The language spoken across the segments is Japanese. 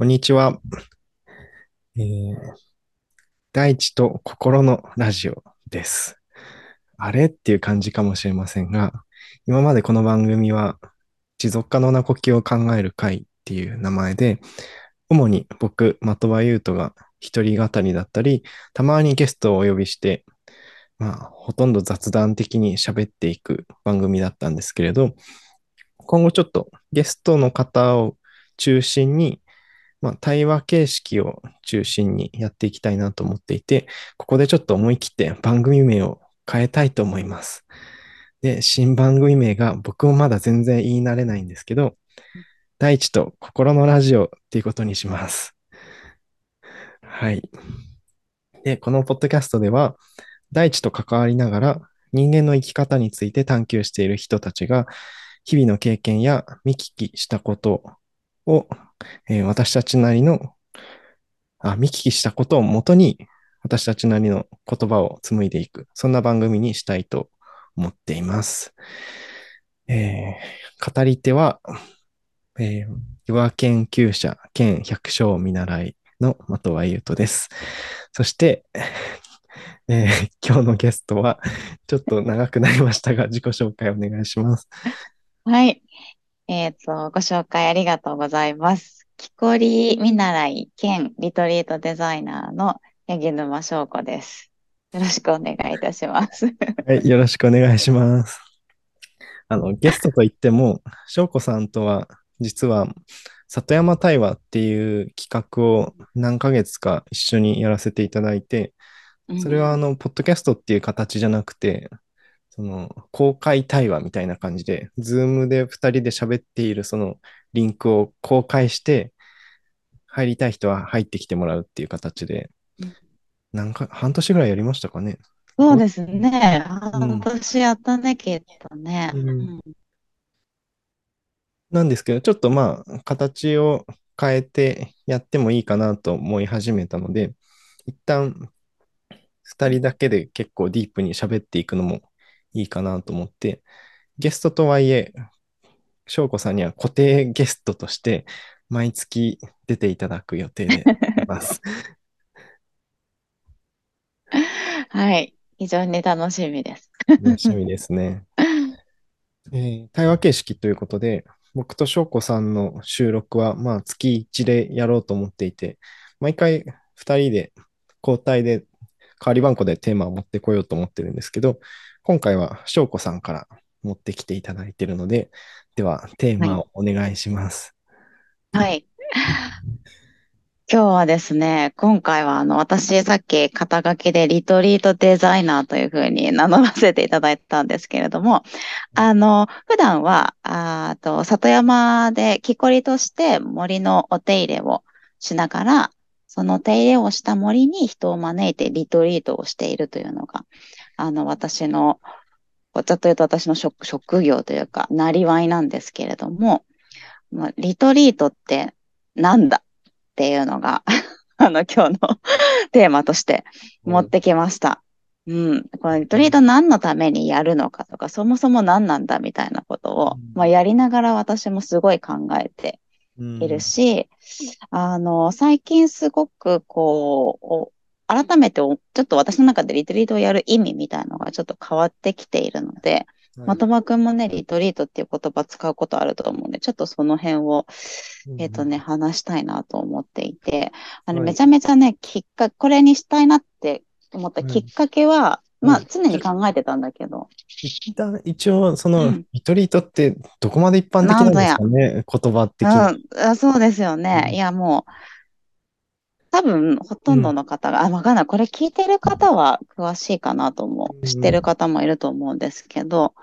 こんにちは。えー、大地と心のラジオです。あれっていう感じかもしれませんが、今までこの番組は持続可能な呼吸を考える会っていう名前で、主に僕、的場優斗が一人語りだったり、たまにゲストをお呼びして、まあ、ほとんど雑談的に喋っていく番組だったんですけれど、今後ちょっとゲストの方を中心に、まあ、対話形式を中心にやっていきたいなと思っていて、ここでちょっと思い切って番組名を変えたいと思います。で、新番組名が僕もまだ全然言い慣れないんですけど、大地と心のラジオっていうことにします。はい。で、このポッドキャストでは、大地と関わりながら人間の生き方について探求している人たちが、日々の経験や見聞きしたことを、えー私たちなりのあ、見聞きしたことをもとに、私たちなりの言葉を紡いでいく、そんな番組にしたいと思っています。えー語り手は、えー、岩研究者兼百姓見習いの的場優斗です。そして、えー今日のゲストは、ちょっと長くなりましたが、自己紹介お願いします。はい。えっと、ご紹介ありがとうございます。木こり見習い兼リトリートデザイナーの八木沼翔子です。よろしくお願いいたします。はい、よろしくお願いします。あの、ゲストといっても、翔子さんとは、実は、里山対話っていう企画を何ヶ月か一緒にやらせていただいて、それはあの、ポッドキャストっていう形じゃなくて、その、公開対話みたいな感じで、ズームで二人で喋っているそのリンクを公開して、入りたい人は入ってきてもらうっていう形でうん、なんか、半年ぐらいやりましたかね。そうですね。ん半年やったね、きっとね。なんですけど、ちょっとまあ、形を変えてやってもいいかなと思い始めたので、一旦、二人だけで結構ディープに喋っていくのもいいかなと思って、ゲストとはいえ、翔子さんには固定ゲストとして、毎月出ていただく予定でいます。はい。非常に楽しみです。楽しみですね。えー対話形式ということで、僕と翔子さんの収録は、まあ、月1でやろうと思っていて、毎回2人で交代で、代わり番号でテーマを持ってこようと思ってるんですけど、今回は翔子さんから持ってきていただいているので、では、テーマをお願いします。はい。今日はですね、今回はあの、私さっき肩書きでリトリートデザイナーというふうに名乗らせていただいたんですけれども、あの、普段は、あと、里山で木こりとして森のお手入れをしながら、その手入れをした森に人を招いてリトリートをしているというのが、あの、私の、ざっと言うと私の職職業というか、なりわいなんですけれども、まあリトリートってなんだっていうのが、あの、今日の テーマとして持ってきました。うん。このリトリート何のためにやるのかとか、そもそも何なんだみたいなことを、うんまあ、やりながら私もすごい考えてうんいるし、あの、最近すごくこう、お改めておちょっと私の中でリトリートをやる意味みたいなのがちょっと変わってきているので、はい。的場くんもね、リトリートっていう言葉使うことあると思うんで、ちょっとその辺を、えっとね、話したいなと思っていて、あの、はい。めちゃめちゃね、きっかけ、これにしたいなって思ったはいきっかけは、まあうん常に考えてたんだけど、一旦一応、そうのん、リトリートってどこまで一般的なんですかね、言葉的うん。に。、あそうですよね。うん。いや、もう、多分、ほとんどの方が、あ、わかんない。これ聞いてる方は詳しいかなと思うんう。知ってる方もいると思うんですけど、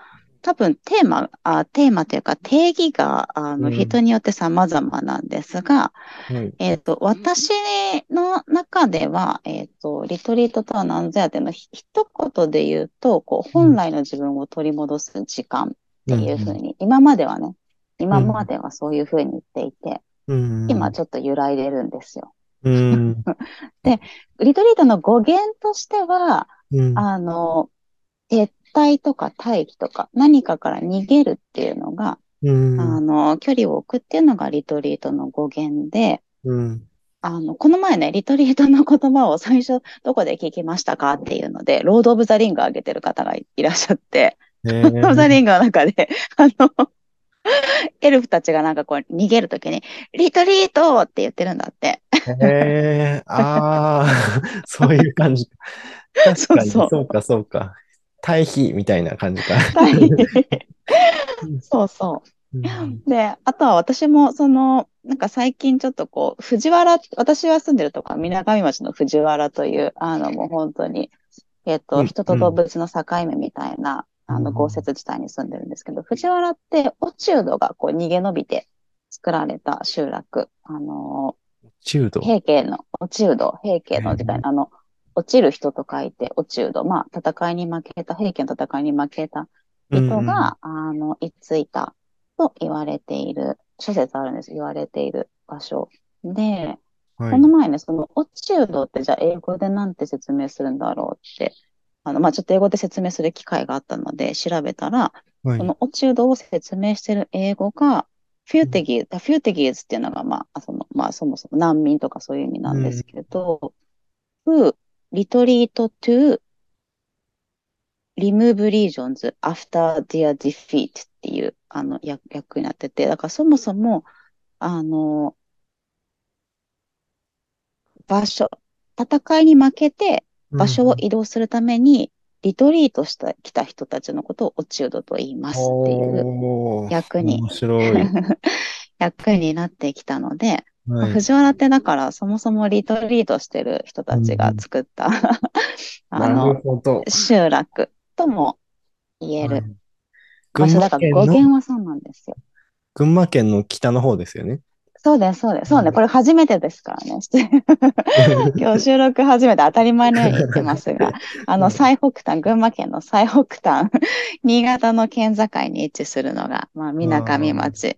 多分テーマ、あ、テーマというか定義が、あの、うん人によって様々なんですが、はい。えっと、私の中では、えっと、リトリートとは何ぞやっていうの一言で言うと、こう、本来の自分を取り戻す時間っていうふうに、今まではね、今まではそういうふうに言っていて、うん。今ちょっと揺らいでるんですよ。うん。リトリートの語源としては、うん。あの、撤退とか待機とか何かから逃げるっていうのが、うん。あの、距離を置くっていうのがリトリートの語源で、うん。あの、この前ね、リトリートの言葉を最初どこで聞きましたかっていうので、ロード・オブ・ザ・リングを上げてる方がいらっしゃって、えロード・オブ・ザ・ー、リングの中で、あの、エルフたちがなんかこう逃げるときに、リトリートって言ってるんだって。えー、ああ、そういう感じ。確かに、そうそう。そうか、そうか。対比みたいな感じか。はい。そうそう。うんで、あとは私も、その、なんか最近ちょっとこう、藤原、私は住んでるとこは水上町の藤原という、あのもう本当に、えっと、うん人と動物の境目みたいな、あの、うん豪雪地帯に住んでるんですけど、藤原って、落人がこう逃げ延びて作られた集落、あの、中度。平家の、落人、平家の時代。あの、落ちる人と書いて、落人、まあ、戦いに負けた、平家の戦いに負けた人が、あの、居ついたと言われている、諸説あるんです。言われている場所。で、はい。この前ね、その、落ちうどってじゃあ英語でなんて説明するんだろうって、あの、まあ、ちょっと英語で説明する機会があったので調べたら、はい。その落ちうどを説明している英語が、 refugees、refugees っていうのが、まあ、その、まあ、そもそも難民とかそういう意味なんですけど、who retreat to remove regions after their defeat っていう、あの、役役になってて、だからそもそも、あの、場所、戦いに負けて場所を移動するために、リトリートした、来た人たちのことを落ちうどと言いますっていう役に。役になってきたので、はい。藤原ってだからそもそもリトリートしてる人たちが作った、あなるの。集落とも言えはいる場所だから語源はそうなんですよ。群馬県の北の方ですよね。そうです、そうです。そうね、うんこれ初めてですからね。今日収録初めて当たり前のように言ってますが、あの、うん最北端、群馬県の最北端、新潟の県境に位置するのが、まあ、水上町。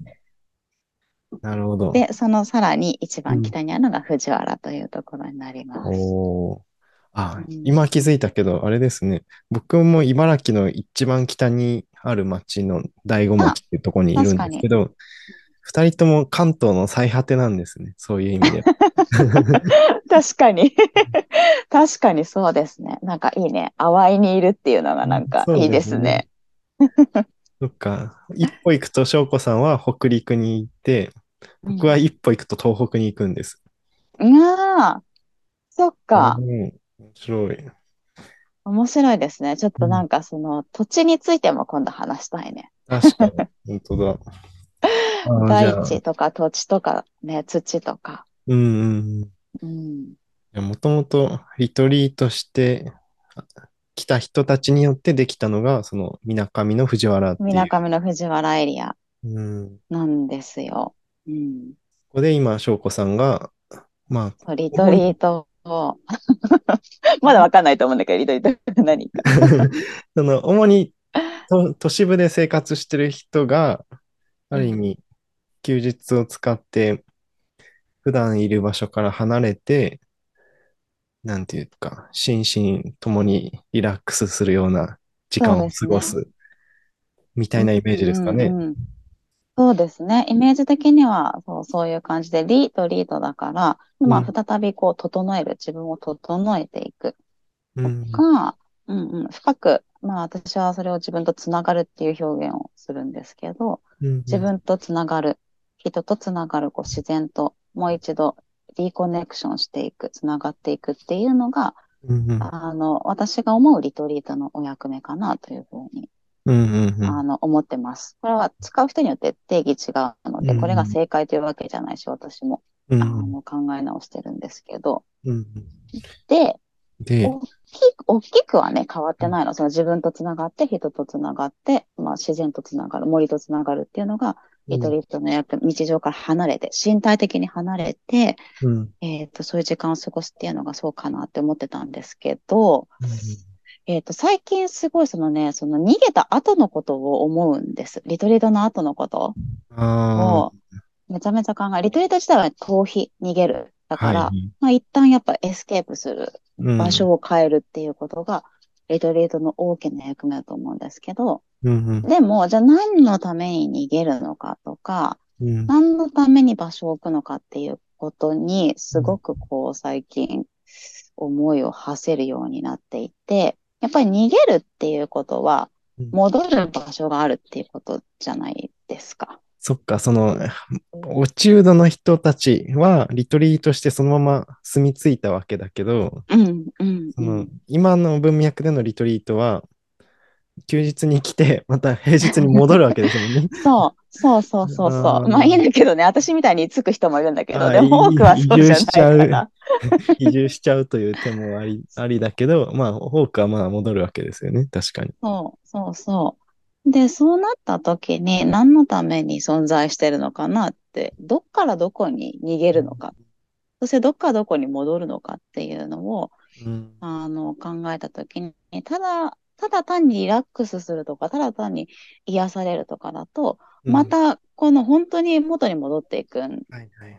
なるほど。で、そのさらに一番北にあるのが藤原というところになります。おーあ、うん今気づいたけど、あれですね。僕も茨城の一番北にある町の大子町っていうところにいるんですけど、二人とも関東の最果てなんですね。そういう意味で。確かに。確かにそうですね。なんかいいね。淡いにいるっていうのがなんかいいですね。そっか。一歩行くと翔子さんは北陸に行って、僕は一歩行くと東北に行くんです。うん。ああ、そっか。うん。面白い。面白いですね。ちょっとなんかその土地についても今度話したいね。確かに。本当だ。大地とか土地とかね、土とか。うんうん。もともとリトリートして来た人たちによってできたのが、その、みなかみの藤原っていう。みなかみの藤原エリアうん。こなんですよ。うん。こで今、翔子さんが、まそうリトリートを、まだわかんないと思うんだけど、リトリートが何か。あ、その、主にと都市部で生活してる人が、ある意味、休日を使って、普段いる場所から離れて、なんていうか、心身ともにリラックスするような時間を過ごす、みたいなイメージですかね。うんうんうん。そうですね。イメージ的にはそうそういう感じで、リーとリートだから、まうん。あ、再びこう、整える、自分を整えていく。うん。か、うんうん、深く、まあ、私はそれを自分とつながるっていう表現をするんですけど、うん自分とつながる、人とつながる、こう、自然ともう一度リコネクションしていく、つながっていくっていうのが、うんうん。あの、私が思うリトリートのお役目かなというふうにうんうんうん。あの、思ってます。これは使う人によって定義違うので、うんこれが正解というわけじゃないし、私も、うんあの、考え直してるんですけど。うん。で、で、大きく、大きくはね、変わってないの。その自分とつながって、人とつながって、まあ、自然とつながる、森とつながるっていうのが、リトリートの訳、日常から離れて、身体的に離れて、うんえっと、そういう時間を過ごすっていうのがそうかなって思ってたんですけど、えっと、最近すごいそのね、その逃げた後のことを思うんです。リトリートの後のことあをめちゃめちゃ考え、リトリート自体は逃避、逃げる。だあ、から、はい。まあ一旦やっぱエスケープする、うん場所を変えるっていうことが、リトリートの大きな役目だと思うんですけど、うんでも、じゃあ何のために逃げるのかとか、うん。うん何のために場所を置くのかっていうことにすごくこう最近思いを馳せるようになっていて、やっぱり逃げるっていうことは戻る場所があるっていうことじゃないですか。そっか、その、落中度の人たちはリトリートしてそのまま住み着いたわけだけど、うんうんその今の文脈でのリトリートは、休日に来て、また平日に戻るわけですもんね。そう、そうそうそうそう。まあいいんだけどね、私みたいにつく人もいるんだけど、でも多くはそうじゃない移住しちゃうから。移住しちゃうという手もありありだけど、まあ、多くはまあ戻るわけですよね。確かに。そうそうそう。で、そうなった時に何のために存在してるのかなって、どっからどこに逃げるのか、そしてどっからどこに戻るのかっていうのを、うん。あの、考えた時に、ただ、ただ単にリラックスするとか、ただ単に癒されるとかだと、また、この本当に元に戻っていくん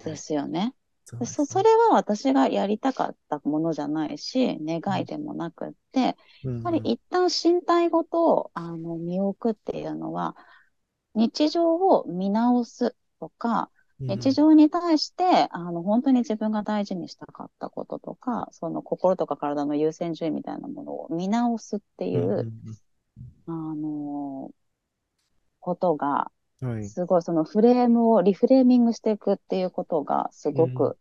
ですよね。そそ、それは私がやりたかったものじゃないし、願いでもなくって、やっぱり一旦身体ごと、あの、見置くっていうのは、日常を見直すとか、日常に対して、あの、本当に自分が大事にしたかったこととか、その心とか体の優先順位みたいなものを見直すっていうんう、あのことが。すごいそのフレームをリフレーミングしていくっていうことがすごうん。く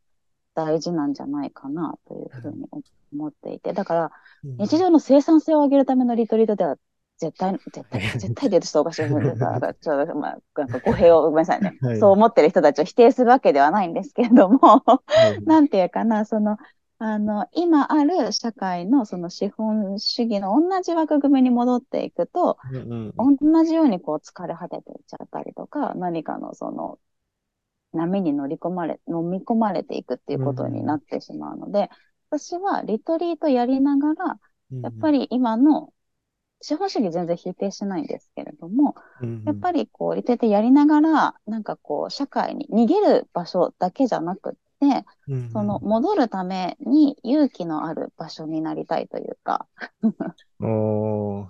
大事なんじゃないかなというふうに思っていて、だからうん。日常の生産性を上げるためのリトリートでは絶対、絶対、絶対って言うとちょっとおかしいちょっと、まあ、なんか語弊をごめんなさいね。はい。そう思ってる人たちを否定するわけではないんですけれども、はい。なんていうかな、その、あの、今ある社会のその資本主義の同じ枠組みに戻っていくと、うんうん。同じようにこう疲れ果てていっちゃったりとか、何かのその波に乗り込まれ、飲み込まれていくっていうことになってしまうので、私はリトリートやりながら、やっぱり今の資本主義全然否定しないんですけれども、やっぱりこう、リトリートやりながら、なんかこう、社会に逃げる場所だけじゃなくって、りその戻るために勇気のある場所になりたいというか、おー。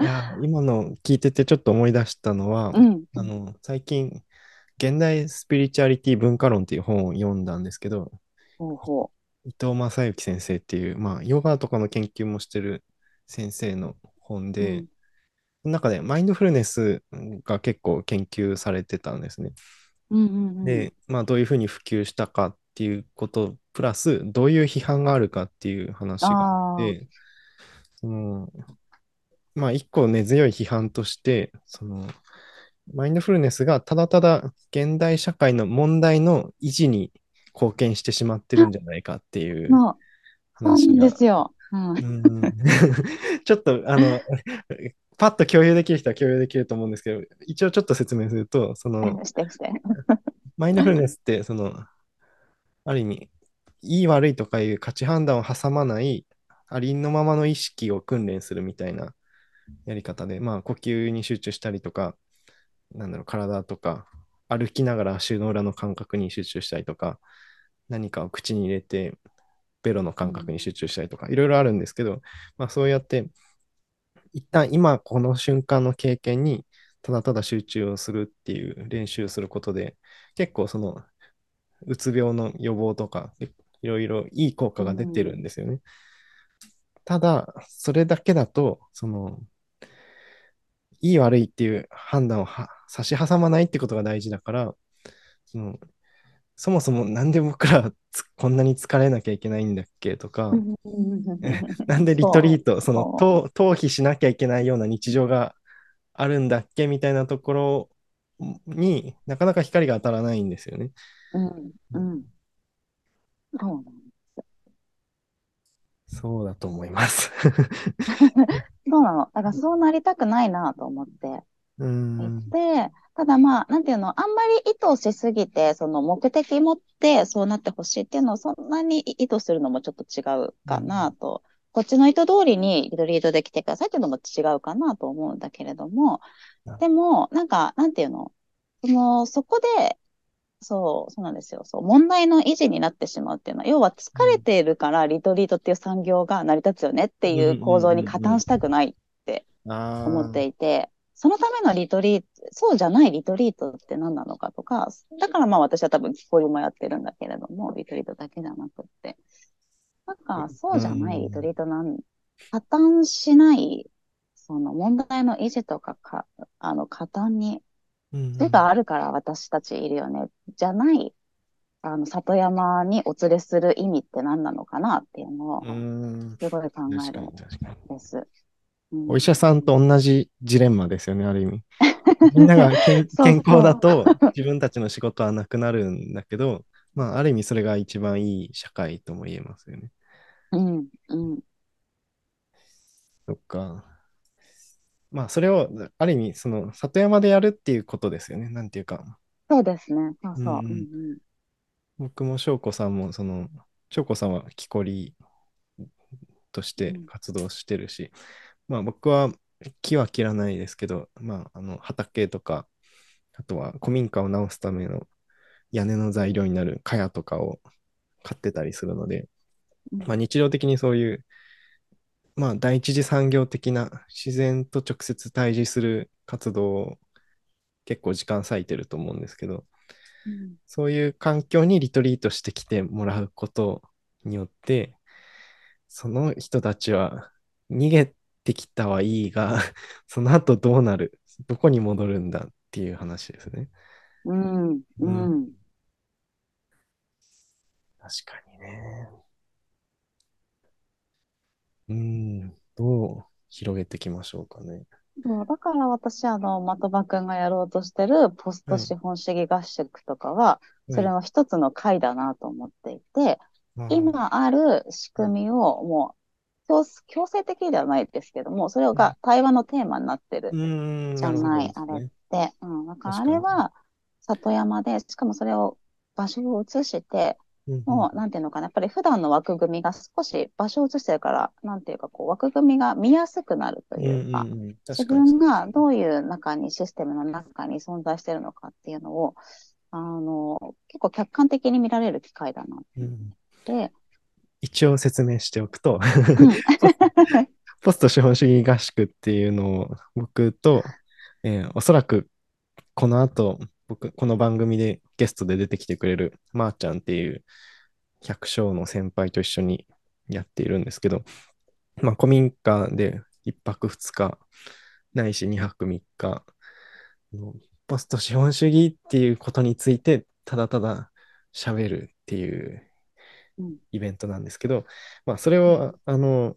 いや、今の聞いててちょっと思い出したのは、うん。あの、最近、現代スピリチュアリティ文化論っていう本を読んだんですけど、ほうほ伊藤正幸先生っていう、まあ、ヨガとかの研究もしてる先生の本う。で、うんその中でマインドフルネスが結構研究されてたんですね。うんうんうん。で、まあ、どういうふうに普及したかっていうこと、プラス、どういう批判があるかっていう話があって、その、まあ、一個根強い批判として、その、マインドフルネスがただただ現代社会の問題の維持に貢献してしまってるんじゃないかっていう話が。ですよ。うん。うん ちょっと、あの、パッと共有できる人は共有できると思うんですけど、一応ちょっと説明すると、その。マインドフルネスって、その、ある意味、いい悪いとかいう価値判断を挟まない、ありのままの意識を訓練するみたいなやり方で、まあ、呼吸に集中したりとか、なんだろう、体とか、歩きながら足の裏の感覚に集中したりとか、何かを口に入れて、ベロの感覚に集中したりとか、いろいろあるんですけど、まあ、そうやって、一旦今この瞬間の経験にただただ集中をするっていう練習をすることで、結構その、うつ病の予防とか、いろいろいい効果が出てるんですよね。ただ、それだけだと、その、いい悪いっていう判断をは差し挟まないってことが大事だから、そのそもそもなんで僕らつこんなに疲れなきゃいけないんだっけとか、なんでリトリート、その逃逃避しなきゃいけないような日常があるんだっけみたいなところになかなか光が当たらないんですよね。うん。うん。そうなんそうだと思います。そうなの。だからそうなりたくないなと思ってうーん。いて、ただまあ、なんていうの、あんまり意図しすぎて、その目的持ってそうなってほしいっていうのをそんなに意図するのもちょっと違うかなと。こっちの意図通りにリトリートで来てくださいっていうのも違うかなと思うんだけれども、でも、なんか、なんていうの、その、そこで、そう、そうなんですよ。そう、問題の維持になってしまうっていうのは、要は疲れているからリトリートっていう産業が成り立つよねっていう構造に加担したくない思っていて、そのためのリトリート、そうじゃないリトリートって何なのかとか、だからまあ私は多分木こりもやってるんだけれども、リトリートだけじゃなくって。なんか、そうじゃないリトリートなん、破綻しない、その問題の維持とかか、あの、加担に、手があるから私たちいるよね、じゃない、あの、里山にお連れする意味って何なのかなっていうのを、すごい考えるんです。お医者さんと同じジレンマですよね、ある意味。みんなが健康だと自分たちの仕事はなくなるんだけど、まあ、ある意味それが一番いい社会とも言えますよね。うん、うん。そっか。まあ、それを、ある意味、その、里山でやるっていうことですよね。なんていうか。そうですね。そうそう。うんうん、僕も翔子さんも、その、翔子さんは木こりとして活動してるし、まあ僕は木は切らないですけど、まああの畑とか、あとは古民家を直すための屋根の材料になる茅とかを買ってたりするので、まあ日常的にそういう、まあ第一次産業的な自然と直接対峙する活動を結構時間割いてると思うんですけど、うん、そういう環境にリトリートしてきてもらうことによって、その人たちは逃げってきたはいいが、その後どうなるどこに戻るんだっていう話ですね。うん、うん。確かにね。うん、どう広げていきましょうかね。そうだから私、あの、的場くんがやろうとしてるポスト資本主義合宿とかは、はい、それは一つの回だなと思っていて、はい、今ある仕組みをもう強強制的ではないですけども、それが対話のテーマになってる。じゃない、あれって。うん。だからあれは里山で、しかもそれを場所を移して、もう、なんていうのかな、やっぱり普段の枠組みが少し場所を移してるから、なんていうか、こう、枠組みが見やすくなるというか、自分がどういう中に、システムの中に存在してるのかっていうのを、あの、結構客観的に。見られる機会だなって。うん、で、一応説明しておくと ポスト資本主義合宿っていうのを僕と、えー、おそらくこの後、僕、この番組でゲストで出てきてくれるまー、ちゃんっていう百姓の先輩と一緒にやっているんですけど、まあ、古民家で1泊2日、ないし2泊3日、ポスト資本主義っていうことについて、ただただ喋るっていうイベントなんですけど、まあ、それを、あの、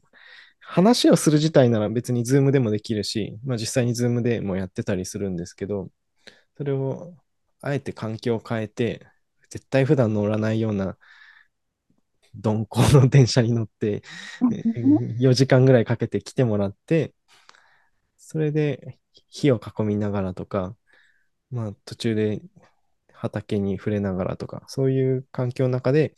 話をする自体なら別にズームでもできるし、まあ、実際にズームでもやってたりするんですけど、それをあえて環境を変えて、絶対普段乗らないような鈍行の電車に乗って 4時間ぐらいかけて来てもらって、それで火を囲みながらとか、まあ途中で畑に触れながらとか、そういう環境の中で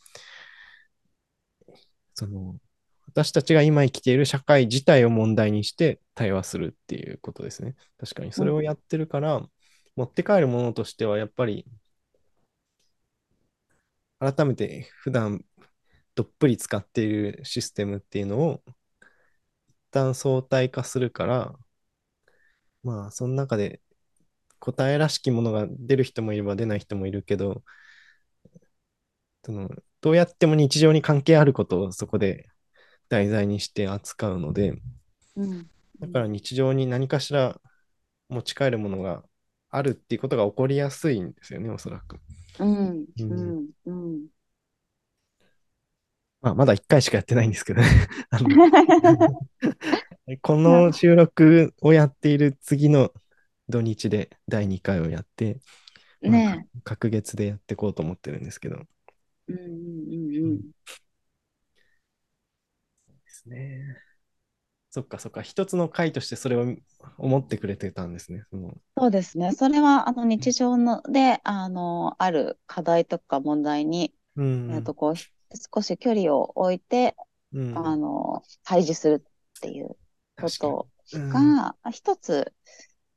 その、私たちが今生きている社会自体を問題にして対話するっていうことですね。確かにそれをやってるから、うん、持って帰るものとしてはやっぱり改めて普段どっぷり使っているシステムっていうのを一旦相対化するから、まあその中で答えらしきものが出る人もいれば出ない人もいるけど、そのどうやっても日常に関係あることをそこで題材にして扱うので、うん、だから日常に何かしら持ち帰るものがあるっていうことが起こりやすいんですよね、おそらく。うん。うん。うん。まあ、まだ1回しかやってないんですけどね この収録をやっている次の土日で第2回をやって、ね、隔月でやっていこうと思ってるんですけど。うんうんうんうん。そうですね。そっかそっか。一つの回としてそれを思ってくれてたんですね。そのそうですね。それはあの日常ので、あの、ある課題とか問題に、うん、えっとこう少し距離を置いて、うん、あの、対峙するっていうことが、一つ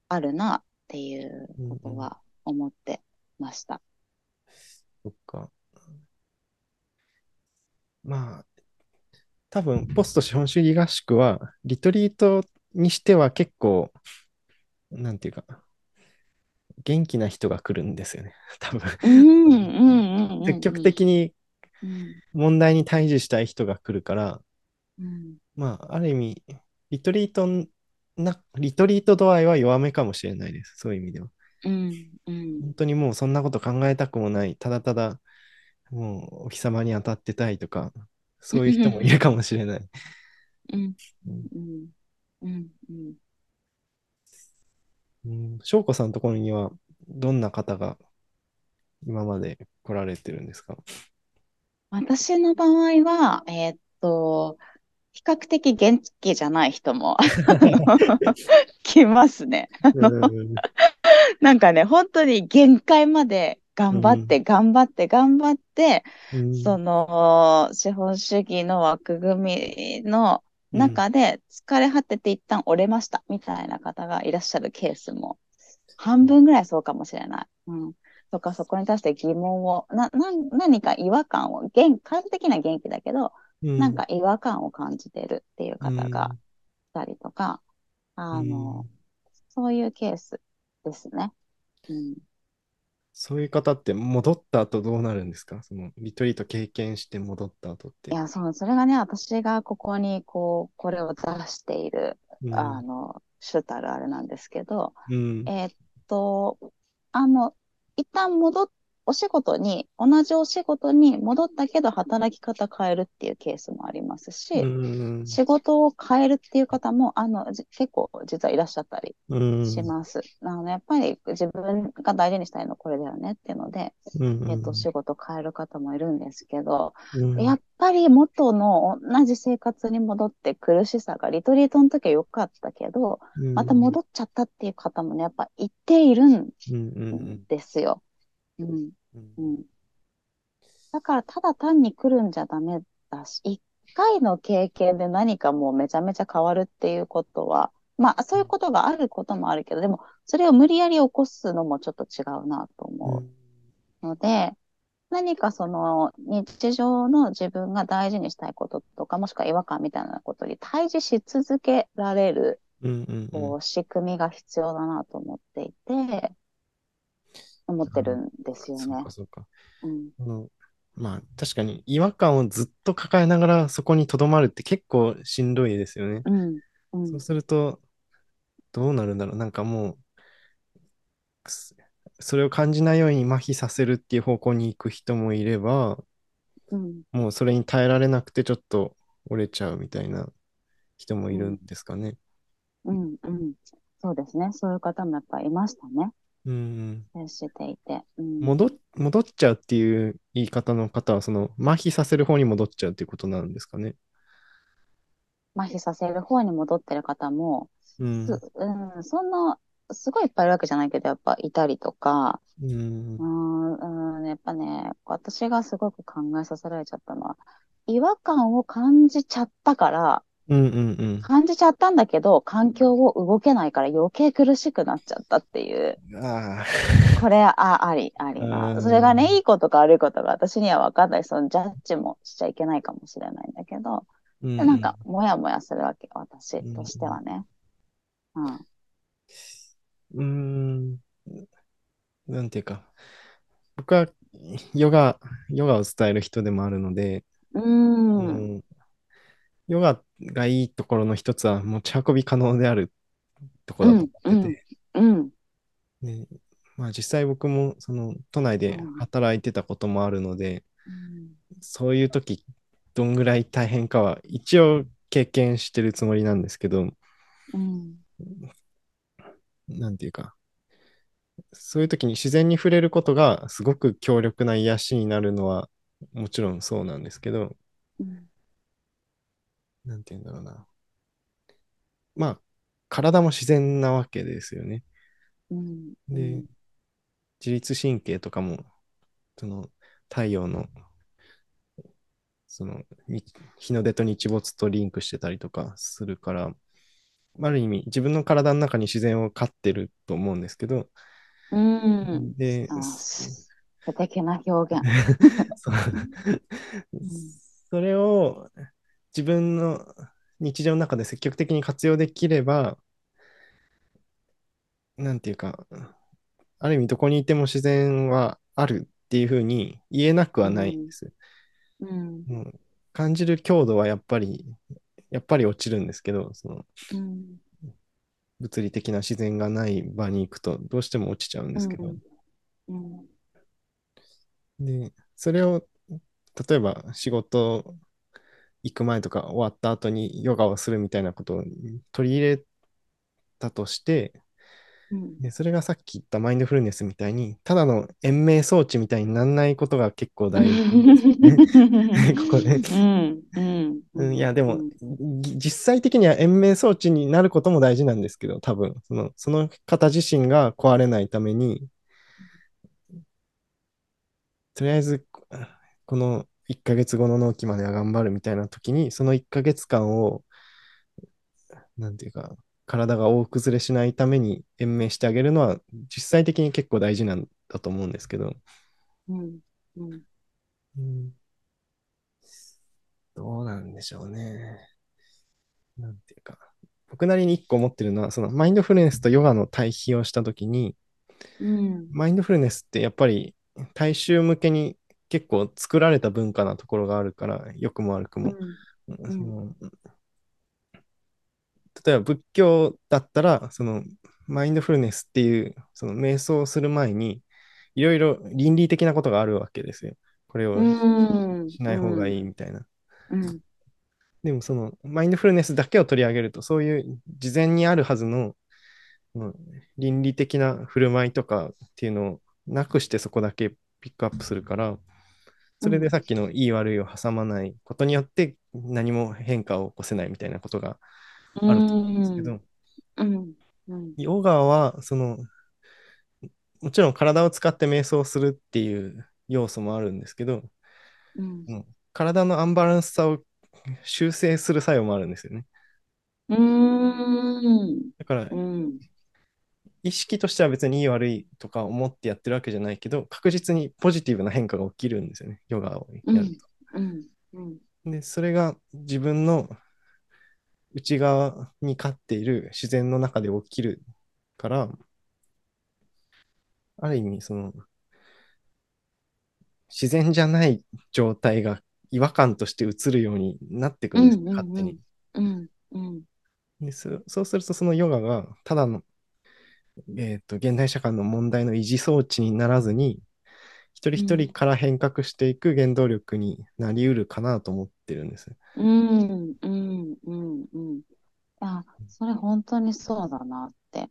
あるなっていうことは思ってました。そっか。まあ、多分、ポスト資本主義合宿は、リトリートにしては結構、なんていうか、元気な人が来るんですよね。多分。積極うん、的にうん、問題に対峙したい人が来るから、うん、まあ、ある意味、リトリートな、リトリート度合いは弱めかもしれないです。そういう意味では。うん、うん、本当にもうそんなこと考えたくもない、ただただ、もうお日様に当たってたいとか、そういう人もいるかもしれない。うん、うん、うん、うん、うん。うん、翔子さんのところには、どんな方が今まで来られてるんですか？私の場合は、えーっと、比較的元気じゃない人も 来ますね。うん、なんかね、本当に限界までう頑張って、ん、頑張って、頑張って、うん、その、資本主義の枠組みのうん、中で疲れ果てて一旦折れました、みたいな方がいらっしゃるケースも、半分ぐらいそうかもしれない。うん。とか、そこに対して疑問を、な、な、何か違和感を、元、感的な元気だけど、うん、なんか違和感を感じてるっていうう方がん、いたりとか、うあの、ん。そういうケースですね。うん。そういう方って戻った後どうなるんですか？そのリトリート経験して戻った後って。いや、そう、それがね、私がここに、こう、これを出している、うん、あの、主たるあれなんですけど、うん、えーっと、あの、一旦戻っ、お仕事に、同じお仕事に戻ったけど働き方変えるっていうケースもありますうし、ん、仕事を変えるっていう方も、あの、じ結構実はいらっしゃったりうん、します。あの、やっぱり自分が大事にしたいのはこれだよねっていうので、うえっと、ん、仕事変える方もいるんですけど、うん、やっぱり元の同じ生活に戻って苦しさが、リトリートの時は良かったけど、うん、また戻っちゃったっていう方もね、やっぱ一定いるん、ですよ。うん。うん、うん。だからただ単に来るんじゃダメだし、一回の経験で何かもうめちゃめちゃ変わるっていうことは、まあそういうことがあることもあるけど、でもそれを無理やり起こすのもちょっと違うなと思うので、何かその日常の自分が大事にしたいこととか、もしくは違和感みたいなことに対峙し続けられる。こう、仕組みが必要だなと思っていて、思ってるんですよね。そうか、そうか。うん。まあ、確かに違和感をずっと抱えながらそこに留まるって結構しんどいですよね。うん。うそうん。すると、どうなるんだろう。なんかもう、すそれを感じないように麻痺させるっていう方向に行く人もいれば、うん。もうそれに耐えられなくてちょっと折れちゃうみたいな人もいるんうん。ですかね。うん。うん。そうですね。そういう方もやっぱいましたね。うん。接していて。うん。戻っ、戻っちゃうっていう言い方の方は、その麻痺させる方に戻っちゃうっていうことなんですかね。麻痺させる方に戻ってる方も、す、うん。うん、そんな、すごいいっぱいいるわけじゃないけど、やっぱいたりとか、うん、うん、やっぱね、私がすごく考えさせられちゃったのは、違和感を感じちゃったから、うんうん感じちゃったんだけど、環境を動けないから余計苦しくなっちゃったっていう、うん。あこれ、あ、あり、ありが。それがね、いん。いことか悪いことが私には分かんない。そのジャッジもしちゃいけないかもしれないんだけど、うんうで、なんか、ん。もやもやするわけ、私としてうんはね。うん。うん。なんていうか、僕はヨガ、ヨガを伝える人でもあるので、うーん。うん、ヨガがいいところの一つは持ち運び可能であるところだと思ってて、うん、ね、まあ実際僕もその都内でうん、働いてたこともあるので、うん、そういう時どんぐらい大変かは一応経験してるつもりなんですけど、うん、なんていうか、そういう時に自然に触れることがすごく強力な癒しになるのはもちろんそうなんですけど、うん、なんていうんだろうな。まあ、体も自然なわけですよね。うん、うで、ん、自律神経とかも、その太陽の、そのに日の出と日没とリンクしてたりとかするから、ある意味自分の体の中に自然を飼ってると思うんですけど、うん、で、あ、素敵な表現。それを自分の日常の中で積極的に活用できれば、なんていうか、ある意味どこにいても自然はあるっていうふうに言えなくはないん。です。うん。うん、感じる強度はやっぱり、やっぱり落ちるんですけど、その、うん、物理的な自然がない場に行くとどうしても落ちちゃうんですけど、うん、で、それを、例えば仕事行く前とか終わった後にヨガをするみたいなことを取り入れたとして、でそれがさっき言ったマインドフルネスみたいに、ただの延命装置みたいにならないことが結構大事 ここで。いや、でも、実際的には延命装置になることも大事なんですけど、多分、その、その方自身が壊れないために、とりあえず、この1ヶ月後の納期までは頑張るみたいな時に、その1ヶ月間を、なんていうか、体が大崩れしないために延命してあげるのは、実際的に結構大事なんだと思うんですけど。うんうんうん、どうなんでしょうね。なんていうか。僕なりに一個思ってるのは、そのマインドフルネスとヨガの対比をしたときに、うん、マインドフルネスってやっぱり大衆向けに結構作られた文化なところがあるから、良くも悪くも。うん、その例えば仏教だったら、そのマインドフルネスっていう、その瞑想をする前に、いろいろ倫理的なことがあるわけですよ。これをしない方がいいみたいな。うん、でもそのマインドフルネスだけを取り上げると、そういう事前にあるはずの、倫理的な振る舞いとかっていうのをなくしてそこだけピックアップするから、それでさっきのいい悪いを挟まないことによって何も変化を起こせないみたいなことがあると思うんですけど、うん。うん、ヨガはそのもちろん体を使って瞑想するっていう要素もあるんですけど、うん、体のアンバランスさを修正する作用もあるんですよね。うん。だから、うん、意識としては別にいい悪いとか思ってやってるわけじゃないけど、確実にポジティブな変化が起きるんですよね、ヨガをやると。うんうんで、それが自分の内側に飼っている自然の中で起きるから、ある意味、その、自然じゃない状態が違和感として映るようになってくるんです、勝手に。うんうんでそうすると、そのヨガがただの、えーと、現代社会の問題の維持装置にならずに、一人一人から変革していく原動力になりうるかなと思ってるんです。うんうんうんうん。あ、それ本当にそうだなって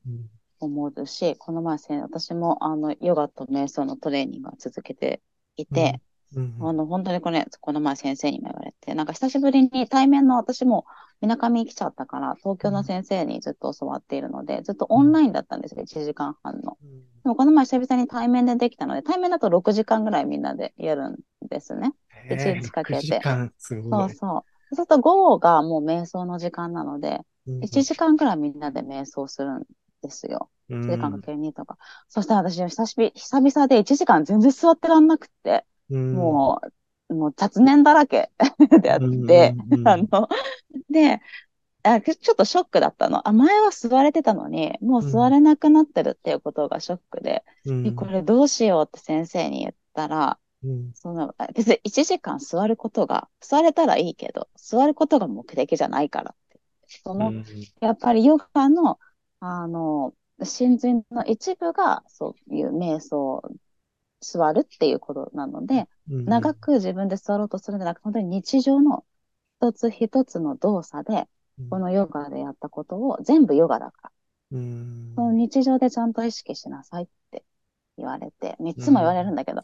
思うし、この前私もあのヨガと瞑想のトレーニングを続けていて、うんうん、あの本当にこれ、この前先生にも言わなんか久しぶりに対面の私もみなかみ来ちゃったから、東京の先生にずっと教わっているので、ずっとオンラインだったんですよ、1時間半の。でもこの前久々に対面でできたので、対面だと6時間ぐらいみんなでやるんですね。1日かけて。そうそう。そうすると午後がもう瞑想の時間なので、1時間ぐらいみんなで瞑想するんですよ。1時間かける2とか。そしたら私久しぶり、久々で1時間全然座ってらんなくて、もう、もう雑念だらけ であって、あの、で、あちょっとショックだったの。あ、前は座れてたのに、もう座れなくなってるっていうことがショックで、うん、これどうしようって先生に言ったら、うん、その別に1時間座ることが、座れたらいいけど、座ることが目的じゃないからって。その、うん、やっぱりヨガの、あの、真髄の一部がそういう瞑想座るっていうことなので、うん、長く自分で座ろうとするんじゃなくて、本当に日常の一つ一つの動作で、このヨガでやったことを全部ヨガだから、うん、その日常でちゃんと意識しなさいって言われて、三つも言われるんだけど、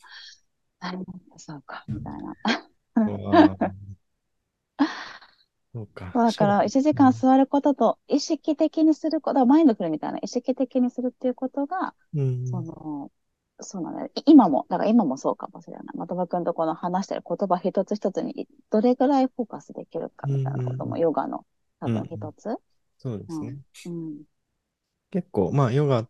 うん、そうか、みたいな。そうか。だから、1時間座ることと、意識的にすること、マインドフルみたいな、意識的にするっていうことが、うん、その、そうなんだよ。今も、だから今もそうかもしれない。的場君とこの話してる言葉一つ一つにどれぐらいフォーカスできるかみたいなことも、ヨガの多分一つ、うん、そうですね。うん、結構、まあ、ヨガ、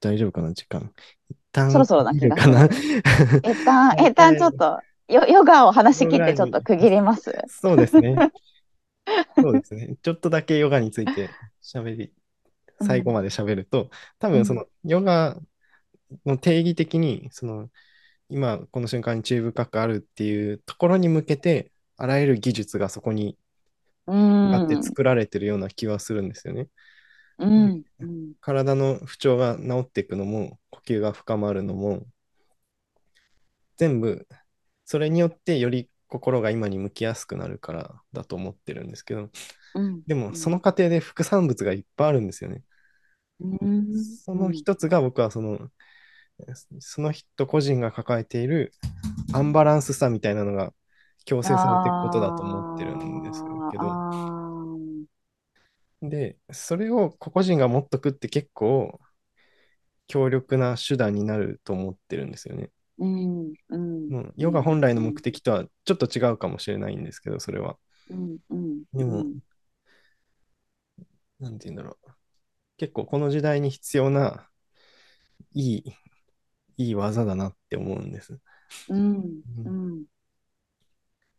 大丈夫かな、時間。一旦、そろそろな気がかな？一旦、一旦ちょっと、ヨヨガを話し切ってちょっと区切ります。そうですね。そうですね。ちょっとだけヨガについて喋り最後まで喋ると、多うん、分そのヨガの定義的に、その今この瞬間に注意深くあるっていうところに向けて、あらゆる技術がそこにうあってん、作られてるような気はするんですよね。でうん、うん、体の不調が治っていくのも、呼吸が深まるのも、全部それによってより心が今に向きやすくなるからだと思ってるんですけど、うん、でもうん、その過程で副産物がいっぱいあるんですよね。うん、そのうん。一つが僕はその、その人個人が抱えているアンバランスさみたいなのが強制されていくことだと思ってるんですけど、で、それを個々人が持っとくって結構強力な手段になると思ってるんですよね。うん、うん、ヨガうん、本来の目うん、的とはちょっと違うかもしれないんですけど、それは。うん、うん、でも、うん、なんて言うんだろう。結構この時代に必要ないい、いい技だなって思うんです。うん、うん。うん。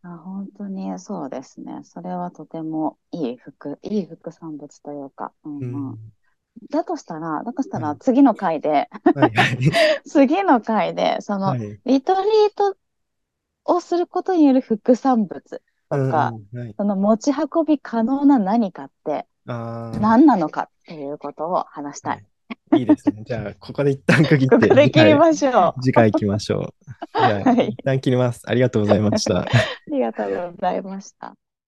あ、本当にそうですね。それはとてもいい副、いい副産物というか、うんうん。うんだとしたら、だとしたはい。ら次の回で、はい。はい。次の回で、その、はい。リトリートをすることによる副産物とか。その持ち運び可能な何かってあ何なのかっていうことを話しあ、たい。はい。いいですね。じゃあ、ここで一旦区切っ ここて、次回、で切りましょ次回行きましょう。う。じゃあ、はい。一旦切ります。ありがとうございました。ありがとうございました。